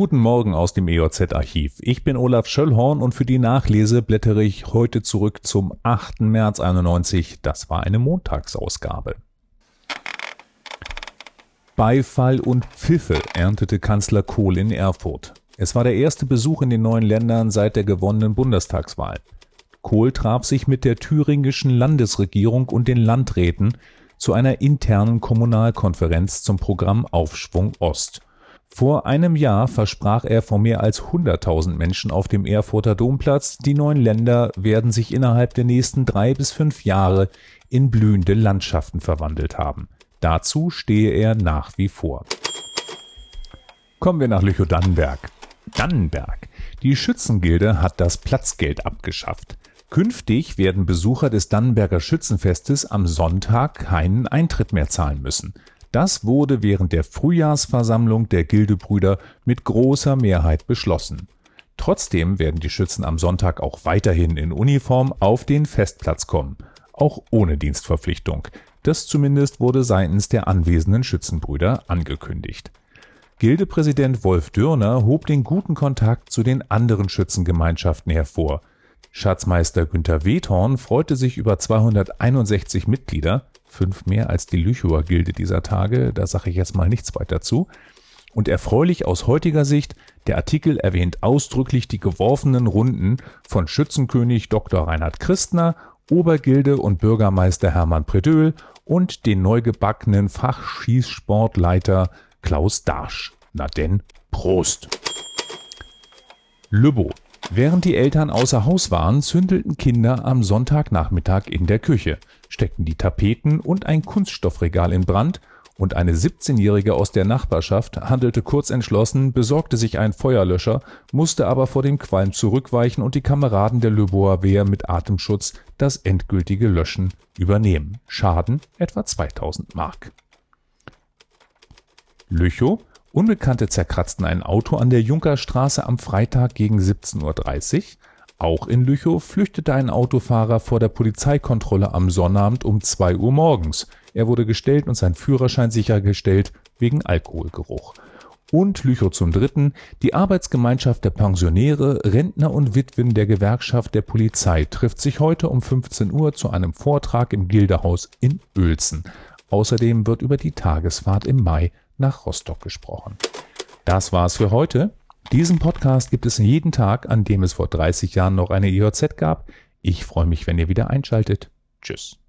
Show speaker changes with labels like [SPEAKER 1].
[SPEAKER 1] Guten Morgen aus dem EOZ-Archiv. Ich bin Olaf Schöllhorn und für die Nachlese blättere ich heute zurück zum 8. März 91. Das war eine Montagsausgabe. Beifall und Pfiffe erntete Kanzler Kohl in Erfurt. Es war der erste Besuch in den neuen Ländern seit der gewonnenen Bundestagswahl. Kohl traf sich mit der thüringischen Landesregierung und den Landräten zu einer internen Kommunalkonferenz zum Programm Aufschwung Ost. Vor einem Jahr versprach er vor mehr als 100.000 Menschen auf dem Erfurter Domplatz, die neuen Länder werden sich innerhalb der nächsten drei bis fünf Jahre in blühende Landschaften verwandelt haben. Dazu stehe er nach wie vor. Kommen wir nach Lüchow-Dannenberg. Dannenberg. Die Schützengilde hat das Platzgeld abgeschafft. Künftig werden Besucher des Dannenberger Schützenfestes am Sonntag keinen Eintritt mehr zahlen müssen. Das wurde während der Frühjahrsversammlung der Gildebrüder mit großer Mehrheit beschlossen. Trotzdem werden die Schützen am Sonntag auch weiterhin in Uniform auf den Festplatz kommen, auch ohne Dienstverpflichtung. Das zumindest wurde seitens der anwesenden Schützenbrüder angekündigt. Gildepräsident Wolf Dürner hob den guten Kontakt zu den anderen Schützengemeinschaften hervor. Schatzmeister Günter Wethorn freute sich über 261 Mitglieder, fünf mehr als die Lüchower Gilde dieser Tage, da sage ich jetzt mal nichts weiter zu. Und erfreulich aus heutiger Sicht, der Artikel erwähnt ausdrücklich die geworfenen Runden von Schützenkönig Dr. Reinhard Christner, Obergilde und Bürgermeister Hermann Predöhl und den neugebackenen Fachschießsportleiter Klaus Darsch. Na denn, Prost! Lübbow Während die Eltern außer Haus waren, zündelten Kinder am Sonntagnachmittag in der Küche, steckten die Tapeten und ein Kunststoffregal in Brand und eine 17-Jährige aus der Nachbarschaft handelte kurzentschlossen, besorgte sich einen Feuerlöscher, musste aber vor dem Qualm zurückweichen und die Kameraden der Löboer Wehr mit Atemschutz das endgültige Löschen übernehmen. Schaden etwa 2000 Mark. Lüchow Unbekannte zerkratzten ein Auto an der Junkerstraße am Freitag gegen 17:30 Uhr. Auch in Lüchow flüchtete ein Autofahrer vor der Polizeikontrolle am Sonnabend um 2 Uhr morgens. Er wurde gestellt und sein Führerschein sichergestellt wegen Alkoholgeruch. Und Lüchow zum Dritten. Die Arbeitsgemeinschaft der Pensionäre, Rentner und Witwen der Gewerkschaft der Polizei trifft sich heute um 15 Uhr zu einem Vortrag im Gildehaus in Uelzen. Außerdem wird über die Tagesfahrt im Mai nach Rostock gesprochen. Das war's für heute. Diesen Podcast gibt es jeden Tag, an dem es vor 30 Jahren noch eine IOZ gab. Ich freue mich, wenn ihr wieder einschaltet. Tschüss.